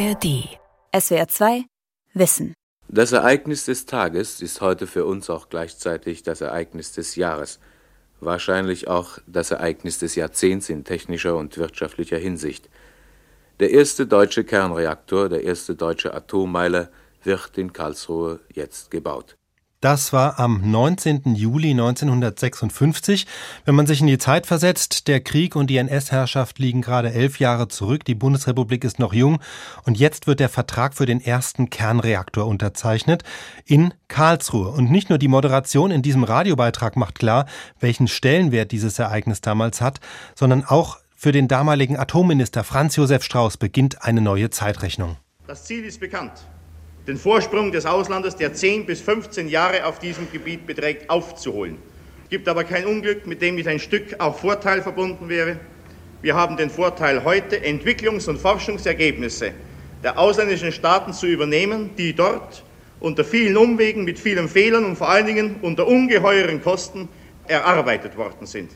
ARD. SWR 2 Wissen. Das Ereignis des Tages ist heute für uns auch gleichzeitig das Ereignis des Jahres. Wahrscheinlich auch das Ereignis des Jahrzehnts in technischer und wirtschaftlicher Hinsicht. Der erste deutsche Kernreaktor, der erste deutsche Atommeiler, wird in Karlsruhe jetzt gebaut. Das war am 19. Juli 1956. Wenn man sich in die Zeit versetzt, der Krieg und die NS-Herrschaft liegen gerade elf Jahre zurück, die Bundesrepublik ist noch jung und jetzt wird der Vertrag für den ersten Kernreaktor unterzeichnet in Karlsruhe. Und nicht nur die Moderation in diesem Radiobeitrag macht klar, welchen Stellenwert dieses Ereignis damals hat, sondern auch für den damaligen Atomminister Franz Josef Strauß beginnt eine neue Zeitrechnung. Das Ziel ist bekannt den Vorsprung des Auslandes, der 10 bis 15 Jahre auf diesem Gebiet beträgt, aufzuholen. Es gibt aber kein Unglück, mit dem nicht ein Stück auch Vorteil verbunden wäre. Wir haben den Vorteil heute, Entwicklungs- und Forschungsergebnisse der ausländischen Staaten zu übernehmen, die dort unter vielen Umwegen, mit vielen Fehlern und vor allen Dingen unter ungeheuren Kosten erarbeitet worden sind.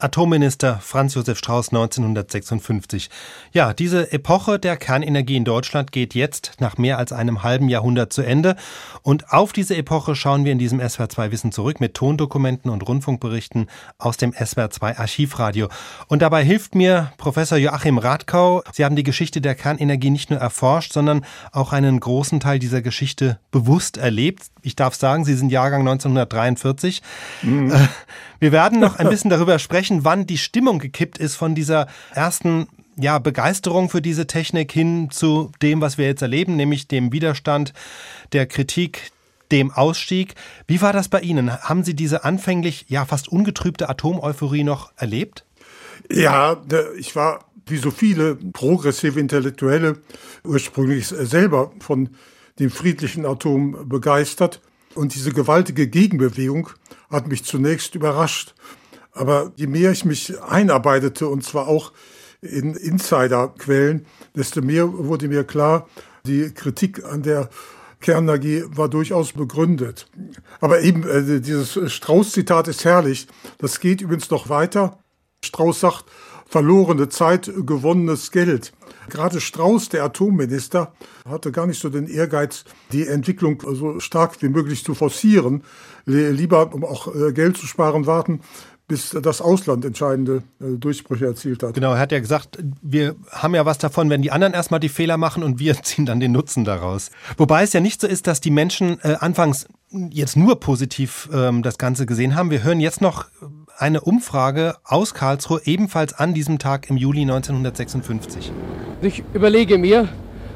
Atomminister Franz Josef Strauß 1956. Ja, diese Epoche der Kernenergie in Deutschland geht jetzt nach mehr als einem halben Jahrhundert zu Ende. Und auf diese Epoche schauen wir in diesem SWR2 Wissen zurück mit Tondokumenten und Rundfunkberichten aus dem SWR2 Archivradio. Und dabei hilft mir Professor Joachim Radkau. Sie haben die Geschichte der Kernenergie nicht nur erforscht, sondern auch einen großen Teil dieser Geschichte bewusst erlebt. Ich darf sagen, Sie sind Jahrgang 1943. Mhm. Äh, wir werden noch ein bisschen darüber sprechen, wann die Stimmung gekippt ist von dieser ersten ja, Begeisterung für diese Technik hin zu dem, was wir jetzt erleben, nämlich dem Widerstand, der Kritik, dem Ausstieg. Wie war das bei Ihnen? Haben Sie diese anfänglich ja fast ungetrübte Atomeuphorie noch erlebt? Ja, ich war wie so viele progressive Intellektuelle ursprünglich selber von dem friedlichen Atom begeistert. Und diese gewaltige Gegenbewegung hat mich zunächst überrascht. Aber je mehr ich mich einarbeitete, und zwar auch in Insiderquellen, desto mehr wurde mir klar, die Kritik an der Kernenergie war durchaus begründet. Aber eben äh, dieses Strauß-Zitat ist herrlich. Das geht übrigens noch weiter. Strauß sagt, verlorene Zeit, gewonnenes Geld. Gerade Strauß, der Atomminister, hatte gar nicht so den Ehrgeiz, die Entwicklung so stark wie möglich zu forcieren. Lieber, um auch äh, Geld zu sparen, warten, bis das Ausland entscheidende äh, Durchbrüche erzielt hat. Genau, er hat ja gesagt, wir haben ja was davon, wenn die anderen erstmal die Fehler machen und wir ziehen dann den Nutzen daraus. Wobei es ja nicht so ist, dass die Menschen äh, anfangs jetzt nur positiv ähm, das Ganze gesehen haben. Wir hören jetzt noch eine Umfrage aus Karlsruhe, ebenfalls an diesem Tag im Juli 1956. Ich überlege mir,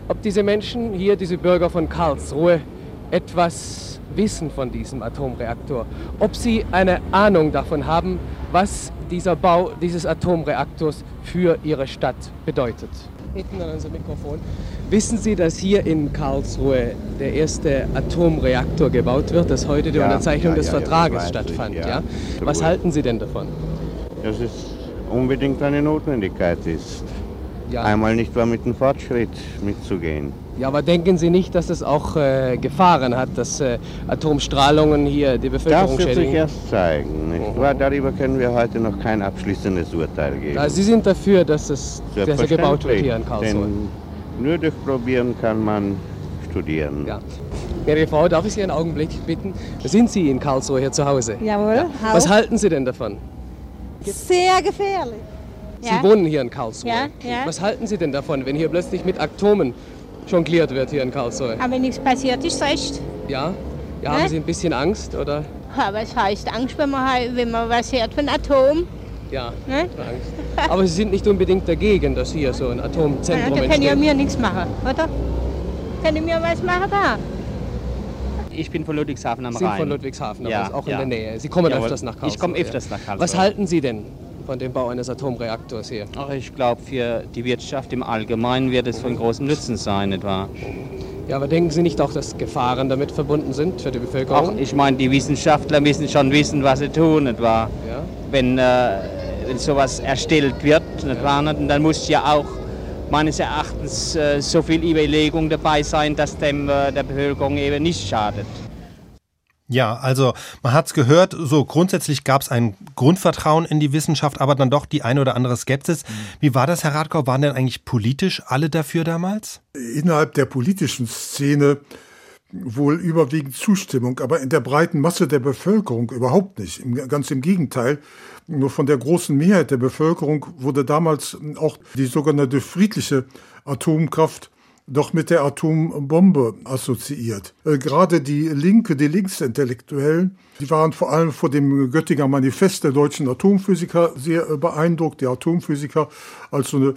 ob diese Menschen hier, diese Bürger von Karlsruhe, etwas wissen von diesem Atomreaktor. Ob sie eine Ahnung davon haben, was dieser Bau dieses Atomreaktors für ihre Stadt bedeutet hinten an unser Mikrofon. Wissen Sie, dass hier in Karlsruhe der erste Atomreaktor gebaut wird, dass heute die ja, Unterzeichnung ja, des ja, Vertrages stattfand? Ja. Was halten Sie denn davon? Dass es unbedingt eine Notwendigkeit ist. Einmal nicht wahr mit dem Fortschritt mitzugehen. Ja, aber denken Sie nicht, dass es auch äh, Gefahren hat, dass äh, Atomstrahlungen hier die Bevölkerung Das wird schädigen? sich erst zeigen. Nicht wahr? Darüber können wir heute noch kein abschließendes Urteil geben. Also Sie sind dafür, dass es dass er gebaut wird hier in Karlsruhe? nur durch Probieren kann man studieren. Ja. Ihre Frau, darf ich Sie einen Augenblick bitten? Sind Sie in Karlsruhe hier zu Hause? Jawohl. Ja. Was halten Sie denn davon? Sehr gefährlich. Sie ja. wohnen hier in Karlsruhe. Ja, ja. Was halten Sie denn davon, wenn hier plötzlich mit Atomen jongliert wird hier in Karlsruhe. Aber wenn nichts passiert, ist recht. Ja? Ja, haben Sie ein bisschen Angst, oder? Ja, was heißt Angst, wenn man, wenn man was hört von Atom? Ja, ne? Angst. Aber Sie sind nicht unbedingt dagegen, dass hier so ein Atomzentrum ja, da können ja mir nichts machen, oder? Können mir was machen da? Ich bin von Ludwigshafen am Sie Rhein. sind von Ludwigshafen, ja, auch ja. in der Nähe. Sie kommen Jawohl. öfters nach Karlsruhe. Ich komme öfters nach Karlsruhe. Was halten Sie denn von dem Bau eines Atomreaktors hier? Ach, ich glaube, für die Wirtschaft im Allgemeinen wird es von großem Nutzen sein, etwa. Ja, aber denken Sie nicht auch, dass Gefahren damit verbunden sind für die Bevölkerung? Ach, ich meine, die Wissenschaftler müssen schon wissen, was sie tun, etwa. Ja? Wenn, äh, wenn sowas erstellt wird, ja. dann muss ja auch meines Erachtens äh, so viel Überlegung dabei sein, dass dem äh, der Bevölkerung eben nicht schadet. Ja, also man hat es gehört, so grundsätzlich gab es ein Grundvertrauen in die Wissenschaft, aber dann doch die eine oder andere Skepsis. Wie war das, Herr Radkau? Waren denn eigentlich politisch alle dafür damals? Innerhalb der politischen Szene wohl überwiegend Zustimmung, aber in der breiten Masse der Bevölkerung überhaupt nicht. Ganz im Gegenteil. Nur von der großen Mehrheit der Bevölkerung wurde damals auch die sogenannte friedliche Atomkraft doch mit der Atombombe assoziiert. Äh, gerade die Linke, die Linksintellektuellen, die waren vor allem vor dem Göttinger Manifest der deutschen Atomphysiker sehr äh, beeindruckt. Die Atomphysiker als so eine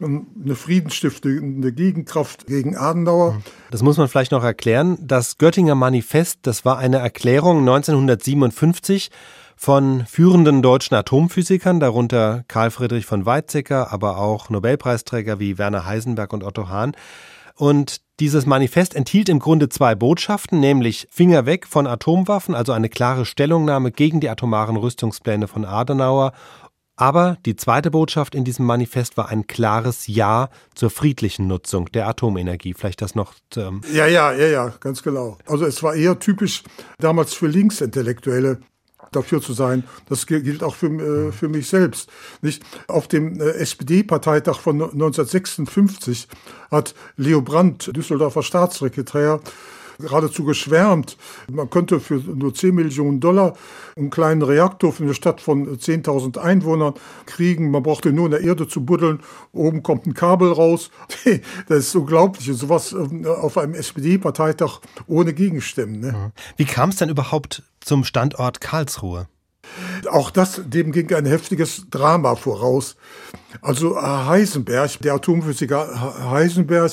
eine friedensstiftende Gegenkraft gegen Adenauer. Das muss man vielleicht noch erklären. Das Göttinger Manifest, das war eine Erklärung 1957 von führenden deutschen Atomphysikern, darunter Karl Friedrich von Weizsäcker, aber auch Nobelpreisträger wie Werner Heisenberg und Otto Hahn. Und dieses Manifest enthielt im Grunde zwei Botschaften, nämlich Finger weg von Atomwaffen, also eine klare Stellungnahme gegen die atomaren Rüstungspläne von Adenauer. Aber die zweite Botschaft in diesem Manifest war ein klares Ja zur friedlichen Nutzung der Atomenergie. Vielleicht das noch. Ähm ja, ja, ja, ja, ganz genau. Also es war eher typisch damals für Linksintellektuelle, dafür zu sein. Das gilt auch für, äh, für mich selbst. Nicht? Auf dem äh, SPD-Parteitag von 1956 hat Leo Brandt, Düsseldorfer Staatssekretär, geradezu geschwärmt. Man könnte für nur 10 Millionen Dollar einen kleinen Reaktor für eine Stadt von 10.000 Einwohnern kriegen. Man brauchte nur in der Erde zu buddeln. Oben kommt ein Kabel raus. Das ist unglaublich. Sowas äh, auf einem SPD-Parteitag ohne Gegenstimmen. Ne? Wie kam es denn überhaupt zum Standort Karlsruhe? Auch das, dem ging ein heftiges Drama voraus. Also Heisenberg, der Atomphysiker Heisenberg,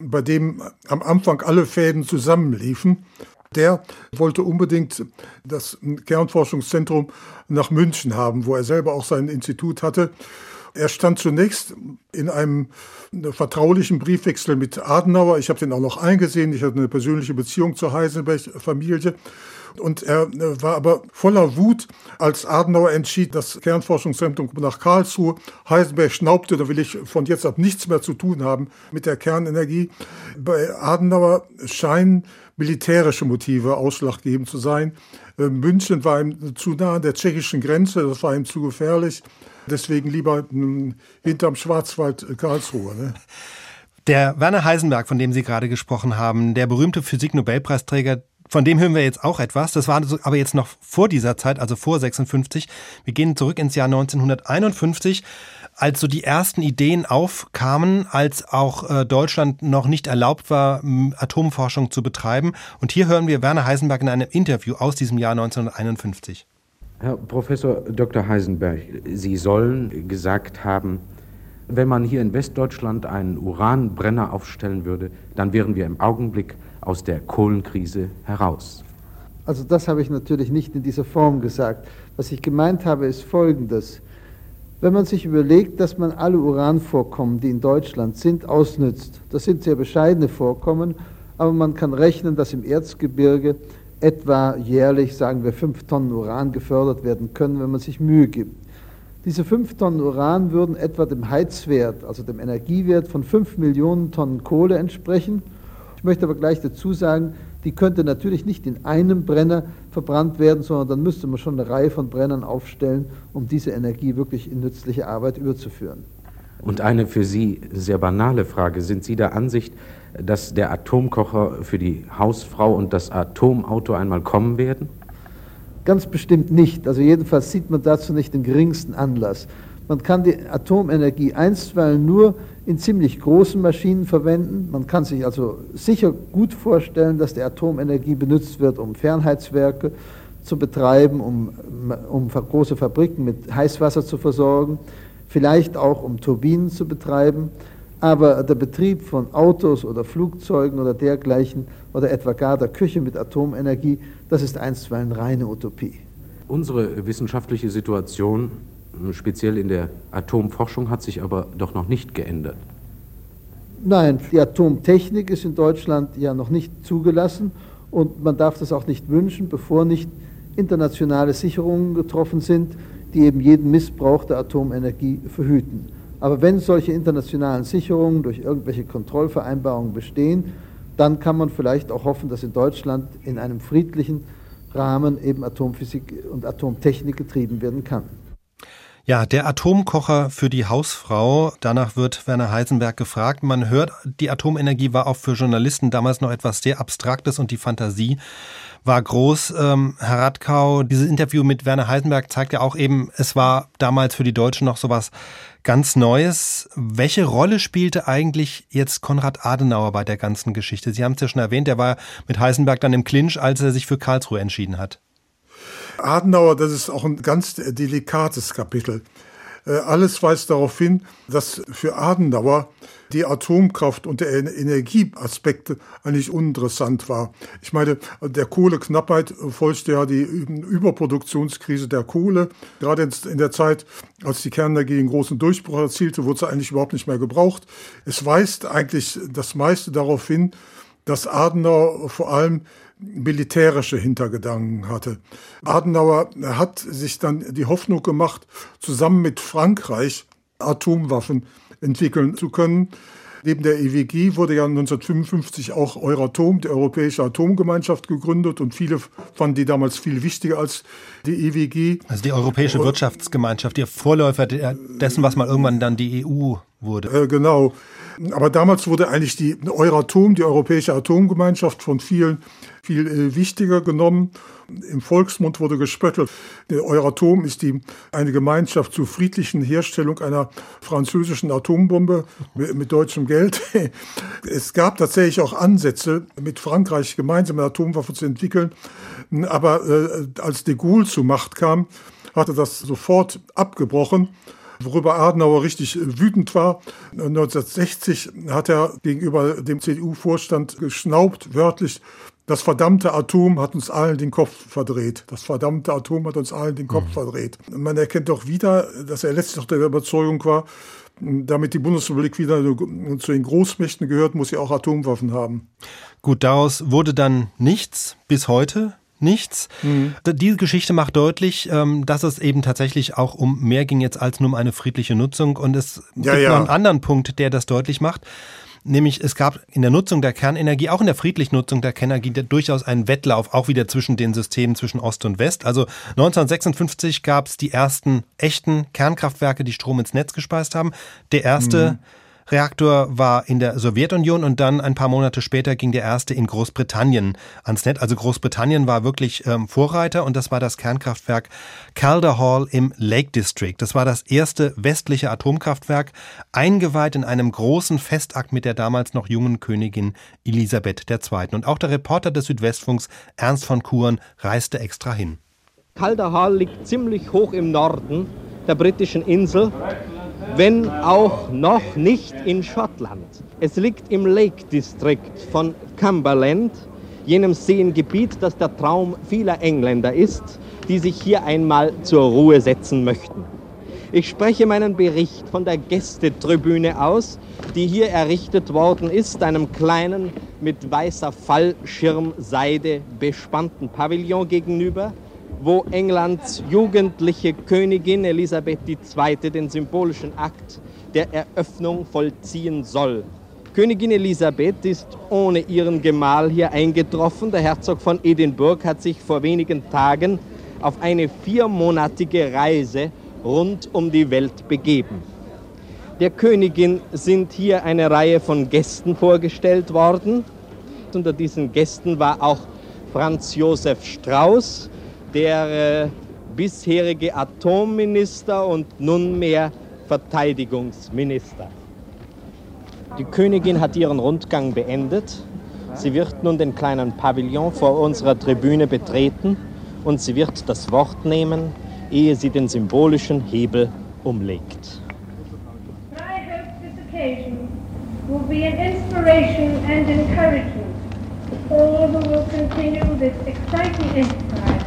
bei dem am Anfang alle Fäden zusammenliefen, der wollte unbedingt das Kernforschungszentrum nach München haben, wo er selber auch sein Institut hatte. Er stand zunächst in einem vertraulichen Briefwechsel mit Adenauer. Ich habe den auch noch eingesehen. Ich hatte eine persönliche Beziehung zur Heisenberg-Familie. Und er äh, war aber voller Wut, als Adenauer entschied, das Kernforschungszentrum nach Karlsruhe. Heisenberg schnaubte, da will ich von jetzt ab nichts mehr zu tun haben mit der Kernenergie. Bei Adenauer scheinen militärische Motive ausschlaggebend zu sein. Äh, München war ihm zu nah an der tschechischen Grenze, das war ihm zu gefährlich. Deswegen lieber hm, hinterm Schwarzwald äh, Karlsruhe. Ne? Der Werner Heisenberg, von dem Sie gerade gesprochen haben, der berühmte Physik-Nobelpreisträger, von dem hören wir jetzt auch etwas. Das war aber jetzt noch vor dieser Zeit, also vor 56. Wir gehen zurück ins Jahr 1951, als so die ersten Ideen aufkamen, als auch äh, Deutschland noch nicht erlaubt war, Atomforschung zu betreiben. Und hier hören wir Werner Heisenberg in einem Interview aus diesem Jahr 1951. Herr Professor Dr. Heisenberg, Sie sollen gesagt haben, wenn man hier in Westdeutschland einen Uranbrenner aufstellen würde, dann wären wir im Augenblick aus der Kohlenkrise heraus. Also das habe ich natürlich nicht in dieser Form gesagt. Was ich gemeint habe, ist Folgendes. Wenn man sich überlegt, dass man alle Uranvorkommen, die in Deutschland sind, ausnützt, das sind sehr bescheidene Vorkommen, aber man kann rechnen, dass im Erzgebirge etwa jährlich, sagen wir, fünf Tonnen Uran gefördert werden können, wenn man sich Mühe gibt. Diese fünf Tonnen Uran würden etwa dem Heizwert, also dem Energiewert von fünf Millionen Tonnen Kohle entsprechen ich möchte aber gleich dazu sagen, die könnte natürlich nicht in einem Brenner verbrannt werden, sondern dann müsste man schon eine Reihe von Brennern aufstellen, um diese Energie wirklich in nützliche Arbeit überzuführen. Und eine für Sie sehr banale Frage. Sind Sie der Ansicht, dass der Atomkocher für die Hausfrau und das Atomauto einmal kommen werden? Ganz bestimmt nicht. Also jedenfalls sieht man dazu nicht den geringsten Anlass. Man kann die Atomenergie einstweilen nur in ziemlich großen Maschinen verwenden. Man kann sich also sicher gut vorstellen, dass die Atomenergie benutzt wird, um Fernheitswerke zu betreiben, um, um große Fabriken mit Heißwasser zu versorgen, vielleicht auch um Turbinen zu betreiben. Aber der Betrieb von Autos oder Flugzeugen oder dergleichen oder etwa gar der Küche mit Atomenergie, das ist einstweilen reine Utopie. Unsere wissenschaftliche Situation speziell in der Atomforschung hat sich aber doch noch nicht geändert. Nein, die Atomtechnik ist in Deutschland ja noch nicht zugelassen und man darf das auch nicht wünschen, bevor nicht internationale Sicherungen getroffen sind, die eben jeden Missbrauch der Atomenergie verhüten. Aber wenn solche internationalen Sicherungen durch irgendwelche Kontrollvereinbarungen bestehen, dann kann man vielleicht auch hoffen, dass in Deutschland in einem friedlichen Rahmen eben Atomphysik und Atomtechnik getrieben werden kann. Ja, der Atomkocher für die Hausfrau. Danach wird Werner Heisenberg gefragt. Man hört, die Atomenergie war auch für Journalisten damals noch etwas sehr Abstraktes und die Fantasie war groß. Ähm, Herr Radkau, dieses Interview mit Werner Heisenberg zeigt ja auch eben, es war damals für die Deutschen noch sowas ganz Neues. Welche Rolle spielte eigentlich jetzt Konrad Adenauer bei der ganzen Geschichte? Sie haben es ja schon erwähnt, er war mit Heisenberg dann im Clinch, als er sich für Karlsruhe entschieden hat. Adenauer, das ist auch ein ganz delikates Kapitel. Äh, alles weist darauf hin, dass für Adenauer die Atomkraft und der Energieaspekte eigentlich uninteressant war. Ich meine, der Kohleknappheit folgte ja die Überproduktionskrise der Kohle. Gerade in der Zeit, als die Kernenergie einen großen Durchbruch erzielte, wurde sie eigentlich überhaupt nicht mehr gebraucht. Es weist eigentlich das meiste darauf hin, dass Adenauer vor allem militärische Hintergedanken hatte. Adenauer hat sich dann die Hoffnung gemacht, zusammen mit Frankreich Atomwaffen entwickeln zu können. Neben der EWG wurde ja 1955 auch Euratom, die Europäische Atomgemeinschaft, gegründet und viele fanden die damals viel wichtiger als die EWG. Also die Europäische Wirtschaftsgemeinschaft, der Vorläufer dessen, was mal irgendwann dann die EU wurde. Äh, genau. Aber damals wurde eigentlich die Euratom, die Europäische Atomgemeinschaft, von vielen viel äh, wichtiger genommen. Im Volksmund wurde gespöttelt. Der Euratom ist die, eine Gemeinschaft zur friedlichen Herstellung einer französischen Atombombe mit, mit deutschem Geld. Es gab tatsächlich auch Ansätze, mit Frankreich gemeinsam eine Atomwaffe zu entwickeln. Aber äh, als de Gaulle zur Macht kam, hatte das sofort abgebrochen worüber Adenauer richtig wütend war. 1960 hat er gegenüber dem CDU-Vorstand geschnaubt, wörtlich, das verdammte Atom hat uns allen den Kopf verdreht. Das verdammte Atom hat uns allen den Kopf mhm. verdreht. Man erkennt doch wieder, dass er letztlich noch der Überzeugung war, damit die Bundesrepublik wieder zu den Großmächten gehört, muss sie auch Atomwaffen haben. Gut, daraus wurde dann nichts bis heute nichts. Mhm. Diese Geschichte macht deutlich, ähm, dass es eben tatsächlich auch um mehr ging jetzt als nur um eine friedliche Nutzung. Und es ja, gibt ja. noch einen anderen Punkt, der das deutlich macht. Nämlich es gab in der Nutzung der Kernenergie, auch in der friedlichen Nutzung der Kernenergie, durchaus einen Wettlauf, auch wieder zwischen den Systemen zwischen Ost und West. Also 1956 gab es die ersten echten Kernkraftwerke, die Strom ins Netz gespeist haben. Der erste mhm. Reaktor war in der Sowjetunion und dann ein paar Monate später ging der erste in Großbritannien ans Netz. Also Großbritannien war wirklich ähm, Vorreiter und das war das Kernkraftwerk Calder Hall im Lake District. Das war das erste westliche Atomkraftwerk, eingeweiht in einem großen Festakt mit der damals noch jungen Königin Elisabeth II. Und auch der Reporter des Südwestfunks Ernst von Kuren reiste extra hin. Calder Hall liegt ziemlich hoch im Norden der britischen Insel wenn auch noch nicht in Schottland. Es liegt im Lake District von Cumberland, jenem Seengebiet, das der Traum vieler Engländer ist, die sich hier einmal zur Ruhe setzen möchten. Ich spreche meinen Bericht von der Gästetribüne aus, die hier errichtet worden ist, einem kleinen, mit weißer Fallschirmseide bespannten Pavillon gegenüber, wo Englands jugendliche Königin Elisabeth II. den symbolischen Akt der Eröffnung vollziehen soll. Königin Elisabeth ist ohne ihren Gemahl hier eingetroffen. Der Herzog von Edinburgh hat sich vor wenigen Tagen auf eine viermonatige Reise rund um die Welt begeben. Der Königin sind hier eine Reihe von Gästen vorgestellt worden. Unter diesen Gästen war auch Franz Josef Strauß, der äh, bisherige Atomminister und nunmehr Verteidigungsminister. Die Königin hat ihren Rundgang beendet. Sie wird nun den kleinen Pavillon vor unserer Tribüne betreten und sie wird das Wort nehmen, ehe sie den symbolischen Hebel umlegt. I hope this occasion will be an inspiration and encouragement to all who will continue this exciting enterprise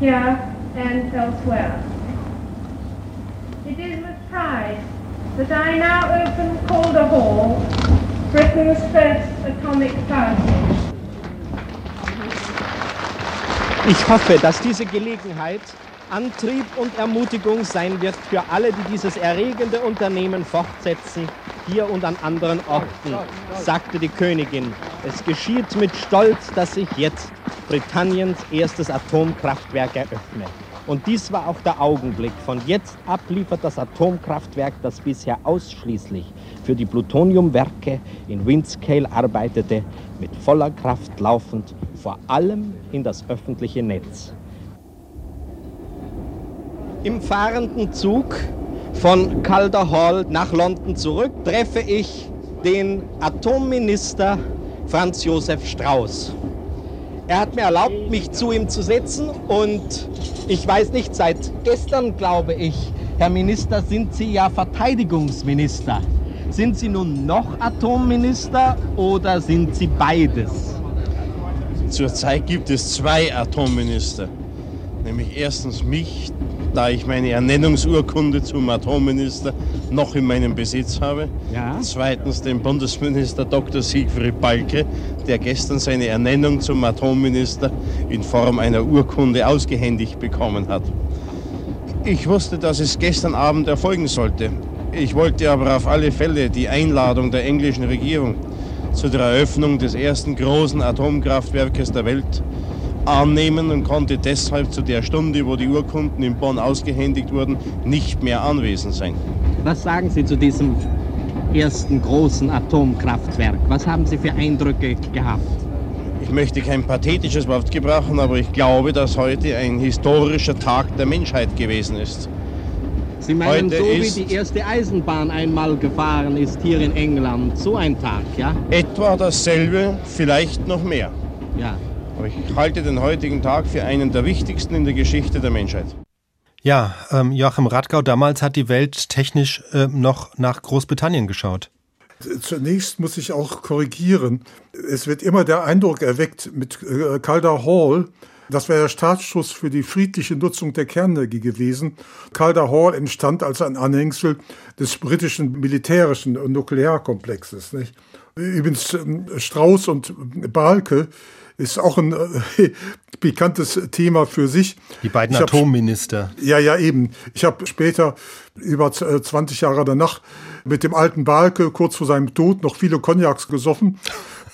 here and elsewhere. It is with pride that I now open Calder Hall, Britain's first atomic power. Ich hoffe, dass diese Gelegenheit Antrieb und Ermutigung sein wird für alle, die dieses erregende Unternehmen fortsetzen, hier und an anderen Orten, sagte die Königin. Es geschieht mit Stolz, dass ich jetzt Britanniens erstes Atomkraftwerk eröffne. Und dies war auch der Augenblick. Von jetzt ab liefert das Atomkraftwerk, das bisher ausschließlich für die Plutoniumwerke in Windscale arbeitete, mit voller Kraft laufend, vor allem in das öffentliche Netz. Im fahrenden Zug von Calder Hall nach London zurück treffe ich den Atomminister Franz Josef Strauß. Er hat mir erlaubt, mich zu ihm zu setzen und ich weiß nicht, seit gestern glaube ich, Herr Minister, sind Sie ja Verteidigungsminister. Sind Sie nun noch Atomminister oder sind Sie beides? Zurzeit gibt es zwei Atomminister. Nämlich erstens mich, da ich meine Ernennungsurkunde zum Atomminister noch in meinem Besitz habe. Ja. Zweitens den Bundesminister Dr. Siegfried Balke, der gestern seine Ernennung zum Atomminister in Form einer Urkunde ausgehändigt bekommen hat. Ich wusste, dass es gestern Abend erfolgen sollte. Ich wollte aber auf alle Fälle die Einladung der englischen Regierung zu der Eröffnung des ersten großen Atomkraftwerkes der Welt annehmen und konnte deshalb zu der Stunde, wo die Urkunden in Bonn ausgehändigt wurden, nicht mehr anwesend sein. Was sagen Sie zu diesem ersten großen Atomkraftwerk? Was haben Sie für Eindrücke gehabt? Ich möchte kein pathetisches Wort gebrauchen, aber ich glaube, dass heute ein historischer Tag der Menschheit gewesen ist. Sie meinen, heute so wie die erste Eisenbahn einmal gefahren ist hier in England, so ein Tag, ja? Etwa dasselbe, vielleicht noch mehr. Ja. Aber ich halte den heutigen Tag für einen der wichtigsten in der Geschichte der Menschheit. Ja, ähm, Joachim Radgau, damals hat die Welt technisch äh, noch nach Großbritannien geschaut. Zunächst muss ich auch korrigieren. Es wird immer der Eindruck erweckt mit äh, Calder Hall, das wäre der Startschuss für die friedliche Nutzung der Kernenergie gewesen. Calder Hall entstand als ein Anhängsel des britischen militärischen Nuklearkomplexes. Nicht? Übrigens ähm, Strauß und Balke ist auch ein äh, pikantes Thema für sich. Die beiden ich Atomminister. Hab, ja, ja, eben. Ich habe später, über 20 äh, Jahre danach, mit dem alten Balke kurz vor seinem Tod noch viele Cognacs gesoffen.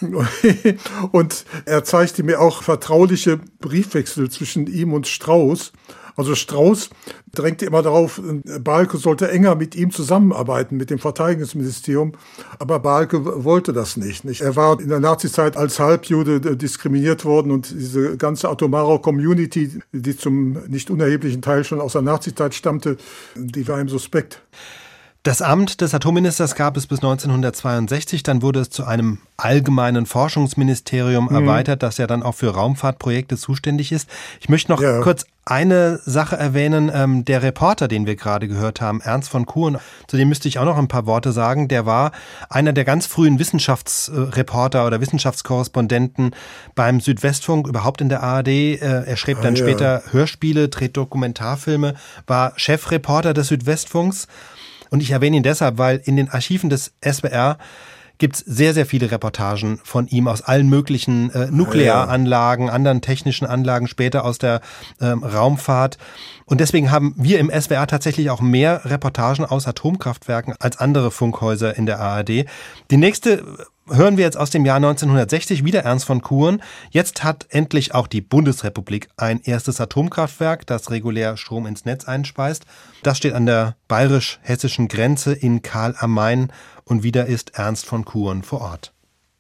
und er zeigte mir auch vertrauliche Briefwechsel zwischen ihm und Strauß. Also Strauß drängte immer darauf, Balke sollte enger mit ihm zusammenarbeiten, mit dem Verteidigungsministerium. Aber Balke wollte das nicht. Er war in der Nazizeit als Halbjude diskriminiert worden und diese ganze atomare Community, die zum nicht unerheblichen Teil schon aus der Nazizeit stammte, die war ihm suspekt. Das Amt des Atomministers gab es bis 1962, dann wurde es zu einem allgemeinen Forschungsministerium mhm. erweitert, das ja dann auch für Raumfahrtprojekte zuständig ist. Ich möchte noch ja. kurz eine Sache erwähnen. Ähm, der Reporter, den wir gerade gehört haben, Ernst von Kuhn, zu dem müsste ich auch noch ein paar Worte sagen. Der war einer der ganz frühen Wissenschaftsreporter oder Wissenschaftskorrespondenten beim Südwestfunk, überhaupt in der ARD. Äh, er schrieb dann ah, ja. später Hörspiele, dreht Dokumentarfilme, war Chefreporter des Südwestfunks und ich erwähne ihn deshalb, weil in den Archiven des SWR gibt es sehr, sehr viele Reportagen von ihm aus allen möglichen äh, Nuklearanlagen, anderen technischen Anlagen, später aus der ähm, Raumfahrt. Und deswegen haben wir im SWR tatsächlich auch mehr Reportagen aus Atomkraftwerken als andere Funkhäuser in der ARD. Die nächste hören wir jetzt aus dem Jahr 1960 wieder Ernst von Kuhn. Jetzt hat endlich auch die Bundesrepublik ein erstes Atomkraftwerk, das regulär Strom ins Netz einspeist. Das steht an der bayerisch-hessischen Grenze in Karl am Main und wieder ist Ernst von Kuhn vor Ort.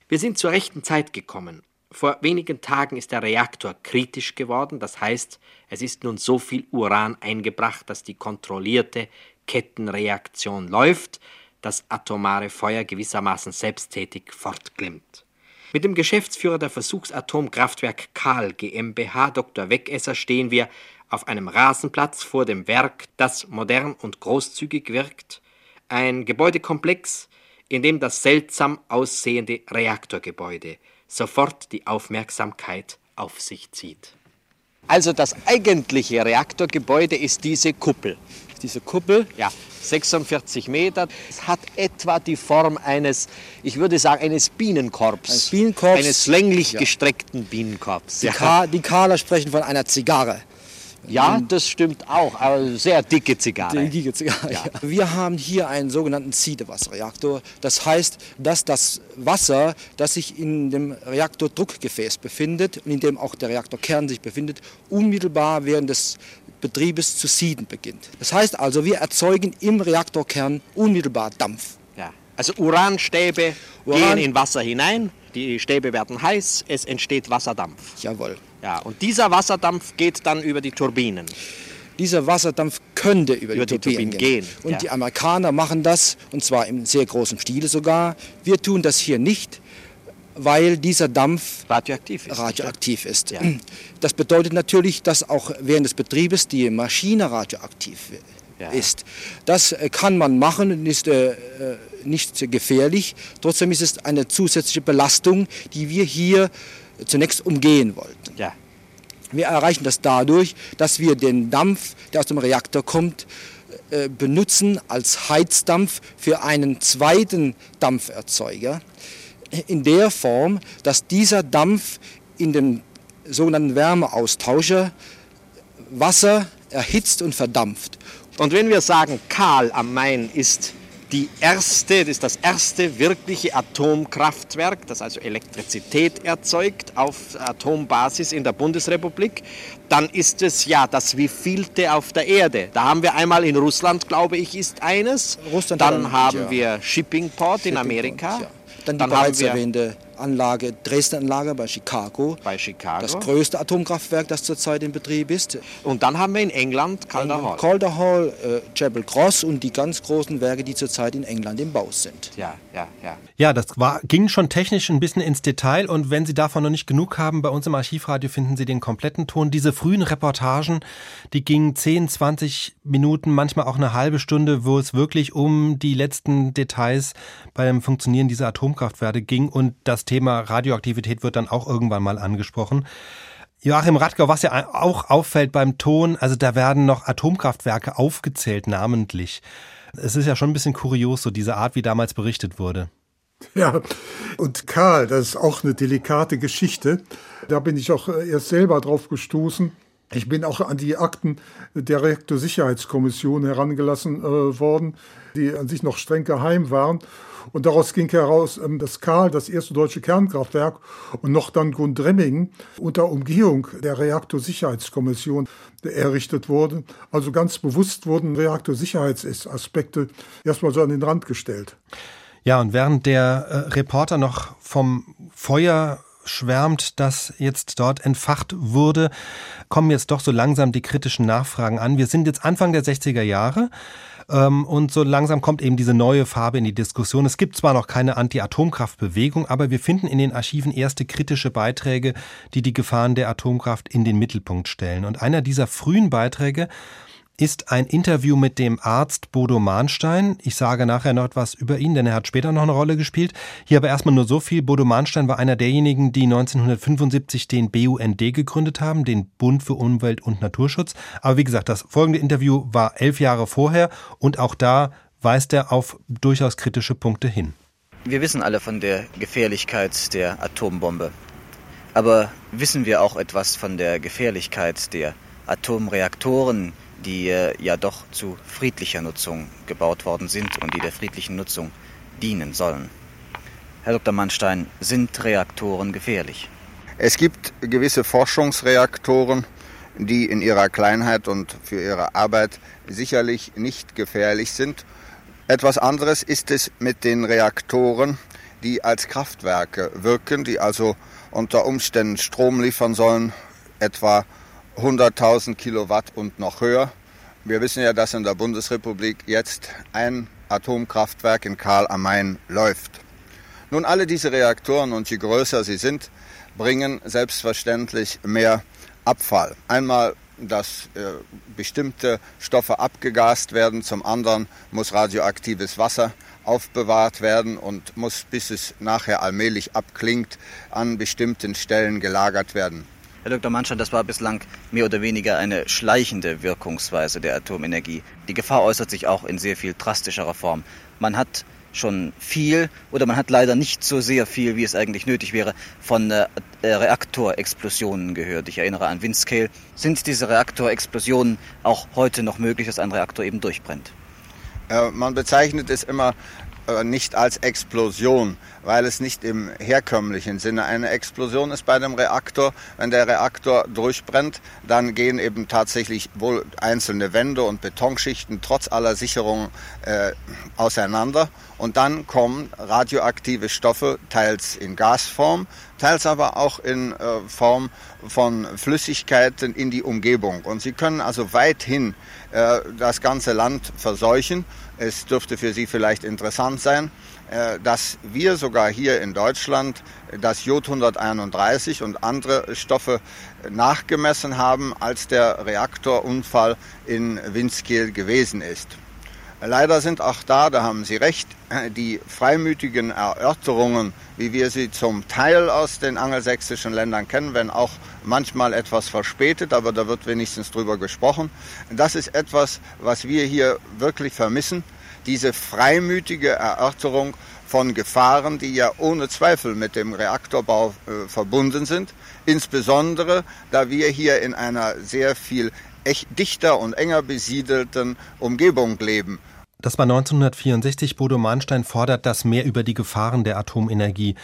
Wir sind zur rechten Zeit gekommen. Vor wenigen Tagen ist der Reaktor kritisch geworden, das heißt, es ist nun so viel Uran eingebracht, dass die kontrollierte Kettenreaktion läuft, das atomare Feuer gewissermaßen selbsttätig fortglimmt. Mit dem Geschäftsführer der Versuchsatomkraftwerk Karl GmbH, Dr. Wegesser, stehen wir auf einem Rasenplatz vor dem Werk, das modern und großzügig wirkt, ein Gebäudekomplex, in dem das seltsam aussehende Reaktorgebäude sofort die Aufmerksamkeit auf sich zieht. Also das eigentliche Reaktorgebäude ist diese Kuppel. Diese Kuppel, ja, 46 Meter. Es hat etwa die Form eines, ich würde sagen, eines Bienenkorbs. Eines Bienenkorbs. Eines länglich ja. gestreckten Bienenkorbs. Die, ja. Ka die Kahler sprechen von einer Zigarre. Ja, das stimmt auch, aber sehr dicke Zigarre. Dicke Zigarre, ja. ja. Wir haben hier einen sogenannten Siedewasserreaktor. Das heißt, dass das Wasser, das sich in dem Reaktordruckgefäß befindet und in dem auch der Reaktorkern sich befindet, unmittelbar während des Betriebes zu sieden beginnt. Das heißt also, wir erzeugen im Reaktorkern unmittelbar Dampf. Ja. Also Uranstäbe Uran gehen in Wasser hinein, die Stäbe werden heiß, es entsteht Wasserdampf. Jawohl. Ja, und dieser Wasserdampf geht dann über die Turbinen. Dieser Wasserdampf könnte über, über die, die, Turbinen, Turbinen gehen. Und ja. die Amerikaner machen das, und zwar im sehr großen Stile sogar. Wir tun das hier nicht, weil dieser Dampf radioaktiv ist. Radioaktiv ist. Ja. Das bedeutet natürlich, dass auch während des Betriebes die Maschine radioaktiv ja. ist. Das äh, kann man machen und ist äh, äh, nicht gefährlich. Trotzdem ist es eine zusätzliche Belastung, die wir hier zunächst umgehen wollten. Ja. Wir erreichen das dadurch, dass wir den Dampf, der aus dem Reaktor kommt, äh, benutzen als Heizdampf für einen zweiten Dampferzeuger in der Form, dass dieser Dampf in dem sogenannten Wärmeaustauscher Wasser erhitzt und verdampft. Und wenn wir sagen, Karl am Main ist die erste, das ist das erste wirkliche Atomkraftwerk, das also Elektrizität erzeugt auf Atombasis in der Bundesrepublik, dann ist es ja das wievielte auf der Erde. Da haben wir einmal in Russland, glaube ich, ist eines. Russland dann haben ja. wir Shippingport Shipping in Amerika. Ja. Dann die dann bereits erwähnte Anlage, Dresden-Anlage bei Chicago. Bei Chicago. Das größte Atomkraftwerk, das zurzeit in Betrieb ist. Und dann haben wir in England Calder Hall. Calder Hall, äh, Chapel Cross und die ganz großen Werke, die zurzeit in England im Bau sind. Ja, ja, ja. Ja, das war, ging schon technisch ein bisschen ins Detail und wenn Sie davon noch nicht genug haben, bei uns im Archivradio finden Sie den kompletten Ton. Diese frühen Reportagen, die gingen 10, 20 Minuten, manchmal auch eine halbe Stunde, wo es wirklich um die letzten Details beim Funktionieren dieser Atomkraftwerke ging und das Thema Radioaktivität wird dann auch irgendwann mal angesprochen. Joachim Radgau, was ja auch auffällt beim Ton, also da werden noch Atomkraftwerke aufgezählt, namentlich. Es ist ja schon ein bisschen kurios, so diese Art, wie damals berichtet wurde. Ja, und Karl, das ist auch eine delikate Geschichte. Da bin ich auch erst selber drauf gestoßen. Ich bin auch an die Akten der Reaktorsicherheitskommission herangelassen äh, worden, die an sich noch streng geheim waren. Und daraus ging heraus, ähm, dass Karl, das erste deutsche Kernkraftwerk und noch dann Gundremmingen unter Umgehung der Reaktorsicherheitskommission errichtet wurden. Also ganz bewusst wurden Reaktorsicherheitsaspekte erstmal so an den Rand gestellt. Ja, und während der äh, Reporter noch vom Feuer schwärmt, das jetzt dort entfacht wurde, kommen jetzt doch so langsam die kritischen Nachfragen an. Wir sind jetzt Anfang der 60er Jahre. Ähm, und so langsam kommt eben diese neue Farbe in die Diskussion. Es gibt zwar noch keine Anti-Atomkraft-Bewegung, aber wir finden in den Archiven erste kritische Beiträge, die die Gefahren der Atomkraft in den Mittelpunkt stellen. Und einer dieser frühen Beiträge ist ein Interview mit dem Arzt Bodo Mahnstein. Ich sage nachher noch etwas über ihn, denn er hat später noch eine Rolle gespielt. Hier aber erstmal nur so viel. Bodo Mahnstein war einer derjenigen, die 1975 den BUND gegründet haben, den Bund für Umwelt und Naturschutz. Aber wie gesagt, das folgende Interview war elf Jahre vorher und auch da weist er auf durchaus kritische Punkte hin. Wir wissen alle von der Gefährlichkeit der Atombombe. Aber wissen wir auch etwas von der Gefährlichkeit der Atomreaktoren, die äh, ja doch zu friedlicher Nutzung gebaut worden sind und die der friedlichen Nutzung dienen sollen. Herr Dr. Mannstein, sind Reaktoren gefährlich? Es gibt gewisse Forschungsreaktoren, die in ihrer Kleinheit und für ihre Arbeit sicherlich nicht gefährlich sind. Etwas anderes ist es mit den Reaktoren, die als Kraftwerke wirken, die also unter Umständen Strom liefern sollen, etwa 100.000 Kilowatt und noch höher. Wir wissen ja, dass in der Bundesrepublik jetzt ein Atomkraftwerk in Karl am Main läuft. Nun, alle diese Reaktoren und je größer sie sind, bringen selbstverständlich mehr Abfall. Einmal, dass äh, bestimmte Stoffe abgegast werden, zum anderen muss radioaktives Wasser aufbewahrt werden und muss, bis es nachher allmählich abklingt, an bestimmten Stellen gelagert werden. Herr Dr. Mannstein, das war bislang mehr oder weniger eine schleichende Wirkungsweise der Atomenergie. Die Gefahr äußert sich auch in sehr viel drastischerer Form. Man hat schon viel oder man hat leider nicht so sehr viel, wie es eigentlich nötig wäre, von äh, Reaktorexplosionen gehört. Ich erinnere an Windscale. Sind diese Reaktorexplosionen auch heute noch möglich, dass ein Reaktor eben durchbrennt? Äh, man bezeichnet es immer äh, nicht als Explosion, weil es nicht im herkömmlichen Sinne eine Explosion ist bei dem Reaktor. Wenn der Reaktor durchbrennt, dann gehen eben tatsächlich wohl einzelne Wände und Betonschichten trotz aller Sicherungen äh, auseinander und dann kommen radioaktive Stoffe teils in Gasform, teils aber auch in äh, Form von Flüssigkeiten in die Umgebung. Und sie können also weithin äh, das ganze Land verseuchen. Es dürfte für Sie vielleicht interessant sein, dass wir sogar hier in Deutschland das Jod 131 und andere Stoffe nachgemessen haben, als der Reaktorunfall in Winskiel gewesen ist. Leider sind auch da, da haben Sie recht, die freimütigen Erörterungen, wie wir sie zum Teil aus den angelsächsischen Ländern kennen, wenn auch manchmal etwas verspätet, aber da wird wenigstens drüber gesprochen. Das ist etwas, was wir hier wirklich vermissen, diese freimütige Erörterung von Gefahren, die ja ohne Zweifel mit dem Reaktorbau äh, verbunden sind, insbesondere da wir hier in einer sehr viel dichter und enger besiedelten Umgebung leben. Das war 1964. Bodo Mahnstein fordert, dass mehr über die Gefahren der Atomenergie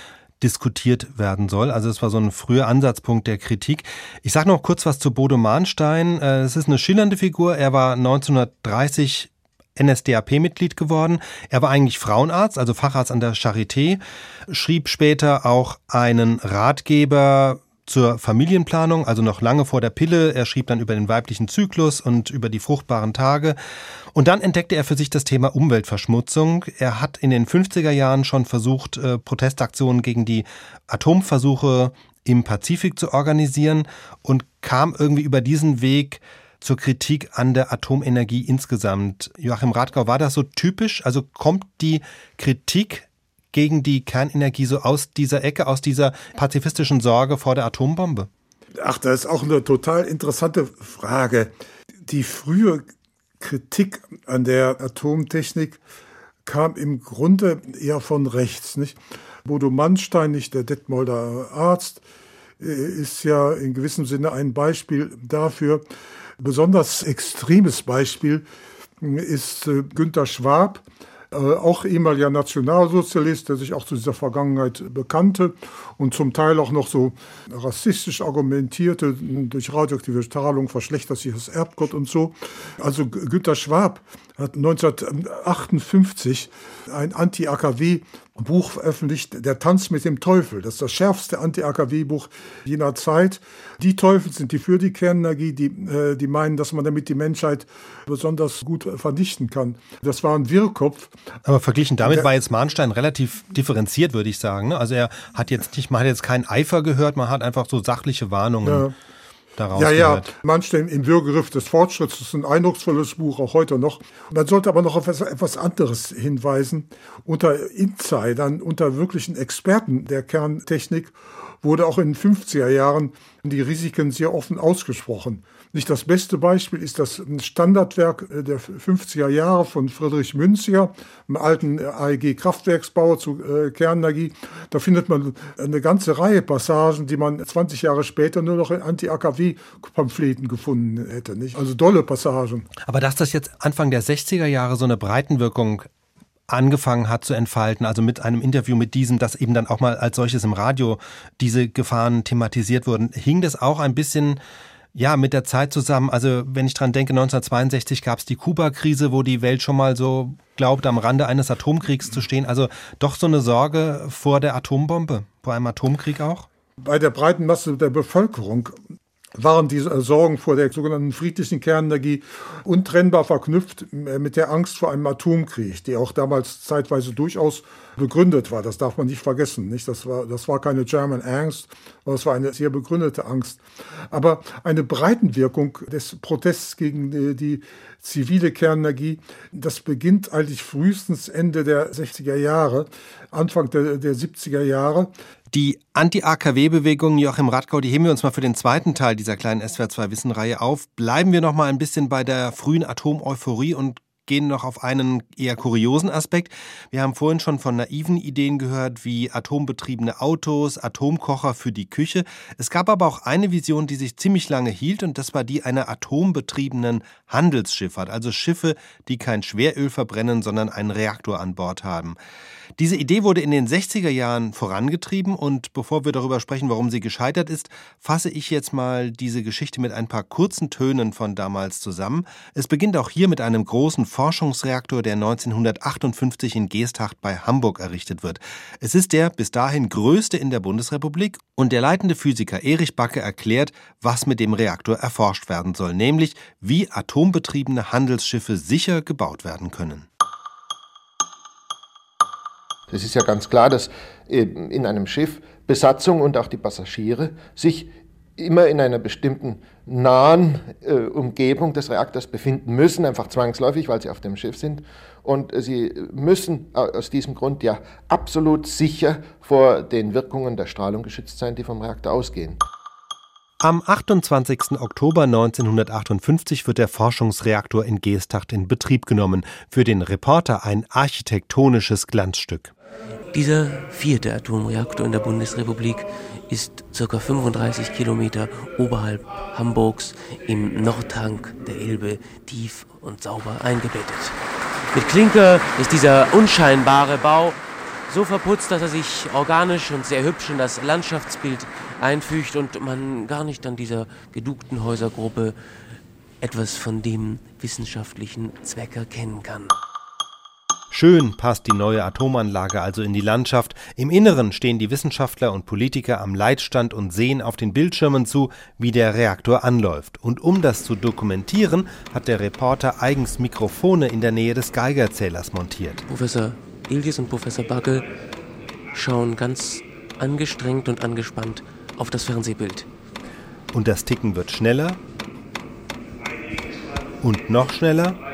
diskutiert werden soll. Also es war so ein früher Ansatzpunkt der Kritik. Ich sage noch kurz was zu Bodo Mahnstein. Äh, es ist eine schillernde Figur. Er war 1930 NSDAP-Mitglied geworden. Er war eigentlich Frauenarzt, also Facharzt an der Charité, schrieb später auch einen Ratgeber zur Familienplanung, also noch lange vor der Pille. Er schrieb dann über den weiblichen Zyklus und über die fruchtbaren Tage. Und dann entdeckte er für sich das Thema Umweltverschmutzung. Er hat in den 50er Jahren schon versucht, äh, Protestaktionen gegen die Atomversuche im Pazifik zu organisieren und kam irgendwie über diesen Weg zur Kritik an der Atomenergie insgesamt. Joachim Radgau, war das so typisch? Also kommt die Kritik gegen die Kernenergie so aus dieser Ecke, aus dieser pazifistischen Sorge vor der Atombombe? Ach, das ist auch eine total interessante Frage. Die frühe Kritik an der Atomtechnik kam im Grunde eher von rechts. Nicht? Bodo Mannstein, nicht der Detmolder Arzt, äh, ist ja in gewissem Sinne ein Beispiel dafür. Besonders extremes Beispiel ist äh, Günter Schwab, äh, auch ehemaliger Nationalsozialist, der sich auch zu dieser Vergangenheit bekannte und zum Teil auch noch so rassistisch argumentierte, durch radioaktive Strahlung verschlechtert sich das Erbgott und so. Also Günter Schwab hat 1958 ein Anti-AKW Buch veröffentlicht, Der Tanz mit dem Teufel. Das ist das schärfste Anti-AKW-Buch jener Zeit. Die Teufel sind die für die Kernenergie, die, äh, die meinen, dass man damit die Menschheit besonders gut vernichten kann. Das war ein Wirrkopf. Aber verglichen damit Der, war jetzt Mahnstein relativ differenziert, würde ich sagen. Ne? Also er hat jetzt nicht, man hat jetzt keinen Eifer gehört, man hat einfach so sachliche Warnungen. Ja daraus Ja, ja, Manstein im Würgegriff des Fortschritts das ist ein eindrucksvolles Buch, auch heute noch. Man sollte aber noch auf etwas anderes hinweisen. Unter Insidern, unter wirklichen Experten der Kerntechnik wurde auch in den 50er Jahren die Risiken sehr offen ausgesprochen. Nicht das beste Beispiel ist das Standardwerk äh, der 50er Jahre von Friedrich Münziger, einem alten äh, AEG-Kraftwerksbau zu äh, Kernenergie. Da findet man eine ganze Reihe Passagen, die man 20 Jahre später nur noch in Anti-AKW-Pamphleten gefunden hätte. Nicht? Also dolle Passagen. Aber dass das jetzt Anfang der 60er Jahre so eine Breitenwirkung angefangen hat zu entfalten, also mit einem Interview mit diesem, dass eben dann auch mal als solches im Radio diese Gefahren thematisiert wurden, hing das auch ein bisschen ja, mit der Zeit zusammen. Also wenn ich dran denke, 1962 gab es die Kuba-Krise, wo die Welt schon mal so glaubt, am Rande eines Atomkriegs zu stehen. Also doch so eine Sorge vor der Atombombe, vor einem Atomkrieg auch? Bei der breiten Masse der Bevölkerung waren diese Sorgen vor der sogenannten friedlichen Kernenergie untrennbar verknüpft äh, mit der Angst vor einem Atomkrieg, die auch damals zeitweise durchaus begründet war. Das darf man nicht vergessen. Nicht? Das, war, das war keine German Angst, aber es war eine sehr begründete Angst. Aber eine Breitenwirkung des Protests gegen die, die zivile Kernenergie, das beginnt eigentlich frühestens Ende der 60er Jahre, Anfang der, der 70er Jahre. Die Anti-AKW-Bewegung Joachim Radkau, die heben wir uns mal für den zweiten Teil dieser kleinen SWR2-Wissen-Reihe auf. Bleiben wir noch mal ein bisschen bei der frühen Atomeuphorie und gehen noch auf einen eher kuriosen Aspekt. Wir haben vorhin schon von naiven Ideen gehört, wie atombetriebene Autos, Atomkocher für die Küche. Es gab aber auch eine Vision, die sich ziemlich lange hielt, und das war die einer atombetriebenen Handelsschifffahrt, also Schiffe, die kein Schweröl verbrennen, sondern einen Reaktor an Bord haben. Diese Idee wurde in den 60er Jahren vorangetrieben und bevor wir darüber sprechen, warum sie gescheitert ist, fasse ich jetzt mal diese Geschichte mit ein paar kurzen Tönen von damals zusammen. Es beginnt auch hier mit einem großen Forschungsreaktor, der 1958 in Geesthacht bei Hamburg errichtet wird. Es ist der bis dahin größte in der Bundesrepublik und der leitende Physiker Erich Backe erklärt, was mit dem Reaktor erforscht werden soll, nämlich wie atombetriebene Handelsschiffe sicher gebaut werden können. Es ist ja ganz klar, dass in einem Schiff Besatzung und auch die Passagiere sich immer in einer bestimmten nahen äh, Umgebung des Reaktors befinden müssen, einfach zwangsläufig, weil sie auf dem Schiff sind. Und äh, sie müssen aus diesem Grund ja absolut sicher vor den Wirkungen der Strahlung geschützt sein, die vom Reaktor ausgehen. Am 28. Oktober 1958 wird der Forschungsreaktor in Geesthacht in Betrieb genommen. Für den Reporter ein architektonisches Glanzstück. Dieser vierte Atomreaktor in der Bundesrepublik ist ca. 35 Kilometer oberhalb Hamburgs im Nordhang der Elbe tief und sauber eingebettet. Mit Klinker ist dieser unscheinbare Bau so verputzt, dass er sich organisch und sehr hübsch in das Landschaftsbild einfügt und man gar nicht an dieser gedugten Häusergruppe etwas von dem wissenschaftlichen Zweck erkennen kann. Schön passt die neue Atomanlage also in die Landschaft. Im Inneren stehen die Wissenschaftler und Politiker am Leitstand und sehen auf den Bildschirmen zu, wie der Reaktor anläuft. Und um das zu dokumentieren, hat der Reporter eigens Mikrofone in der Nähe des Geigerzählers montiert. Professor Ilias und Professor Backe schauen ganz angestrengt und angespannt auf das Fernsehbild. Und das Ticken wird schneller und noch schneller.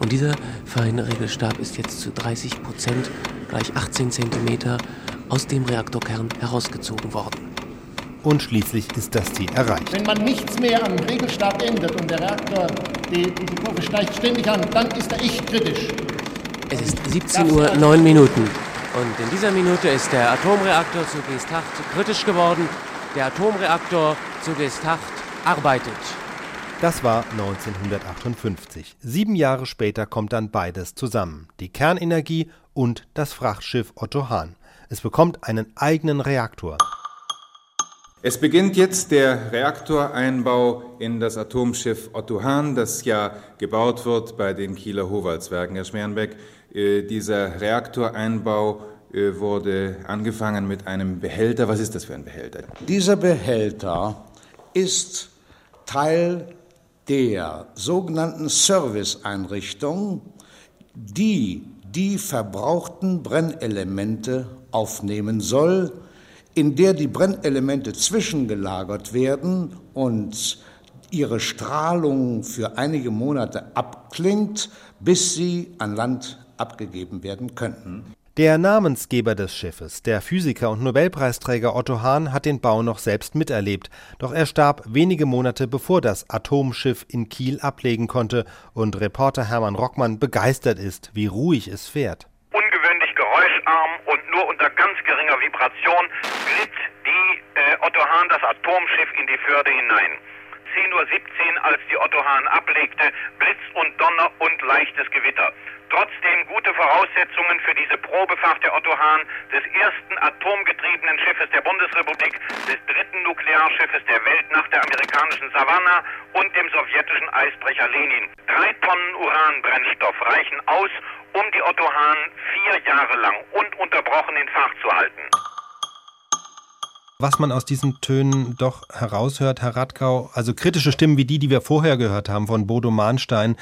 Und dieser feine Regelstab ist jetzt zu 30 Prozent, gleich 18 Zentimeter, aus dem Reaktorkern herausgezogen worden. Und schließlich ist das Ziel erreicht. Wenn man nichts mehr am Regelstab ändert und der Reaktor, die, diese Kurve steigt ständig an, dann ist er echt kritisch. Es ist 17 Uhr 9 Minuten. Und in dieser Minute ist der Atomreaktor zu Geesthacht kritisch geworden. Der Atomreaktor zu Geesthacht arbeitet. Das war 1958. Sieben Jahre später kommt dann beides zusammen. Die Kernenergie und das Frachtschiff Otto Hahn. Es bekommt einen eigenen Reaktor. Es beginnt jetzt der Reaktoreinbau in das Atomschiff Otto Hahn, das ja gebaut wird bei den Kieler Howaldswerken, Herr Schmerenbeck. Äh, dieser Reaktoreinbau äh, wurde angefangen mit einem Behälter. Was ist das für ein Behälter? Dieser Behälter ist Teil der sogenannten Serviceeinrichtung, die die verbrauchten Brennelemente aufnehmen soll, in der die Brennelemente zwischengelagert werden und ihre Strahlung für einige Monate abklingt, bis sie an Land abgegeben werden könnten. Der Namensgeber des Schiffes, der Physiker und Nobelpreisträger Otto Hahn, hat den Bau noch selbst miterlebt, doch er starb wenige Monate bevor das Atomschiff in Kiel ablegen konnte und Reporter Hermann Rockmann begeistert ist, wie ruhig es fährt. Ungewöhnlich geräuscharm und nur unter ganz geringer Vibration glitt die äh, Otto Hahn das Atomschiff in die Förde hinein. 10.17 Uhr, als die Otto Hahn ablegte, Blitz und Donner und leichtes Gewitter. Trotzdem gute Voraussetzungen für diese Probefahrt der Otto Hahn, des ersten atomgetriebenen Schiffes der Bundesrepublik, des dritten Nuklearschiffes der Welt nach der amerikanischen Savannah und dem sowjetischen Eisbrecher Lenin. Drei Tonnen Uranbrennstoff reichen aus, um die Otto Hahn vier Jahre lang ununterbrochen in Fahrt zu halten. Was man aus diesen Tönen doch heraushört, Herr Radkau, also kritische Stimmen wie die, die wir vorher gehört haben von Bodo Mahnstein,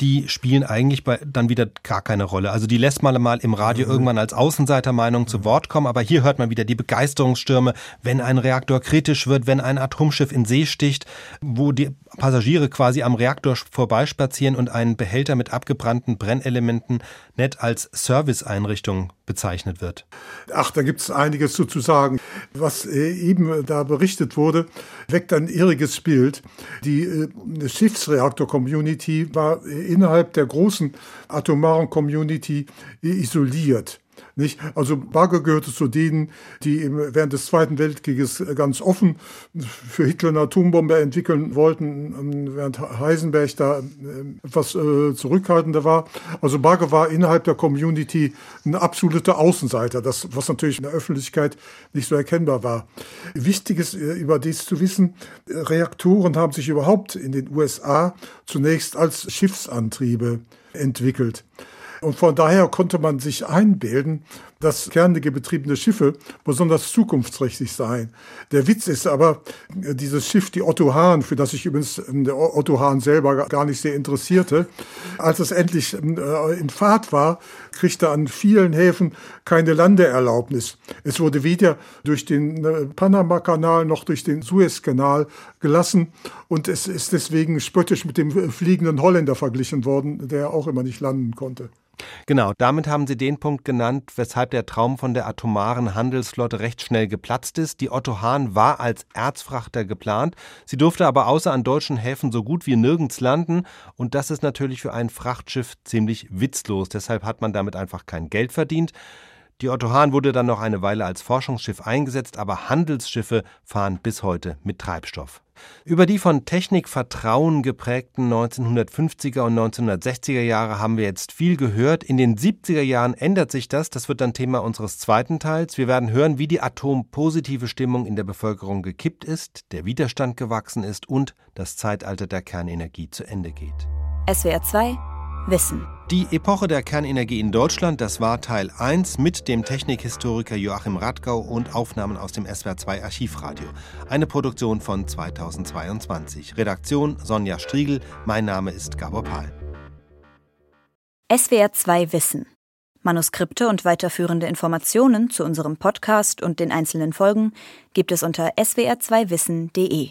die spielen eigentlich bei, dann wieder gar keine Rolle. Also die lässt man mal im Radio mhm. irgendwann als Außenseitermeinung zu Wort kommen, aber hier hört man wieder die Begeisterungsstürme, wenn ein Reaktor kritisch wird, wenn ein Atomschiff in See sticht, wo die Passagiere quasi am Reaktor vorbeispazieren und einen Behälter mit abgebrannten Brennelementen nett als Serviceeinrichtung bezeichnet wird. Ach, da gibt es einiges zu, sagen. Was äh, eben da berichtet wurde, weckt ein irriges Bild. Die äh, Schiffsreaktor-Community war äh, innerhalb der großen atomaren Community isoliert. Nicht? Also Bagge gehörte zu denen, die während des Zweiten Weltkrieges ganz offen für Hitler eine Atombombe entwickeln wollten, während Heisenberg da äh, etwas äh, zurückhaltender war. Also Bagge war innerhalb der Community ein absoluter Außenseiter, das, was natürlich in der Öffentlichkeit nicht so erkennbar war. Wichtig ist äh, überdies zu wissen, Reaktoren haben sich überhaupt in den USA zunächst als Schiffsantriebe entwickelt. Und von daher konnte man sich einbilden, dass kernegebetriebene Schiffe besonders zukunftsträchtig seien. Der Witz ist aber, dieses Schiff, die Otto Hahn, für das sich übrigens ähm, der Otto Hahn selber gar nicht sehr interessierte, als es endlich äh, in Fahrt war, kriegte an vielen Häfen keine Landeerlaubnis. Es wurde weder durch den äh, Panama-Kanal noch durch den Suezkanal gelassen und es ist deswegen spöttisch mit dem fliegenden Holländer verglichen worden, der auch immer nicht landen konnte. Genau, damit haben Sie den Punkt genannt, weshalb der Traum von der atomaren Handelsflotte recht schnell geplatzt ist. Die Otto Hahn war als Erzfrachter geplant. Sie durfte aber außer an deutschen Häfen so gut wie nirgends landen. Und das ist natürlich für ein Frachtschiff ziemlich witzlos. Deshalb hat man damit einfach kein Geld verdient. Die Otto Hahn wurde dann noch eine Weile als Forschungsschiff eingesetzt, aber Handelsschiffe fahren bis heute mit Treibstoff. Über die von Technikvertrauen geprägten 1950er und 1960er Jahre haben wir jetzt viel gehört. In den 70er Jahren ändert sich das. Das wird dann Thema unseres zweiten Teils. Wir werden hören, wie die atompositive Stimmung in der Bevölkerung gekippt ist, der Widerstand gewachsen ist und das Zeitalter der Kernenergie zu Ende geht. SWR 2 Wissen. Die Epoche der Kernenergie in Deutschland, das war Teil 1 mit dem Technikhistoriker Joachim Radgau und Aufnahmen aus dem SWR2 Archivradio. Eine Produktion von 2022. Redaktion Sonja Striegel, mein Name ist Gabor Pahl. SWR 2 Wissen. Manuskripte und weiterführende Informationen zu unserem Podcast und den einzelnen Folgen gibt es unter swr2wissen.de.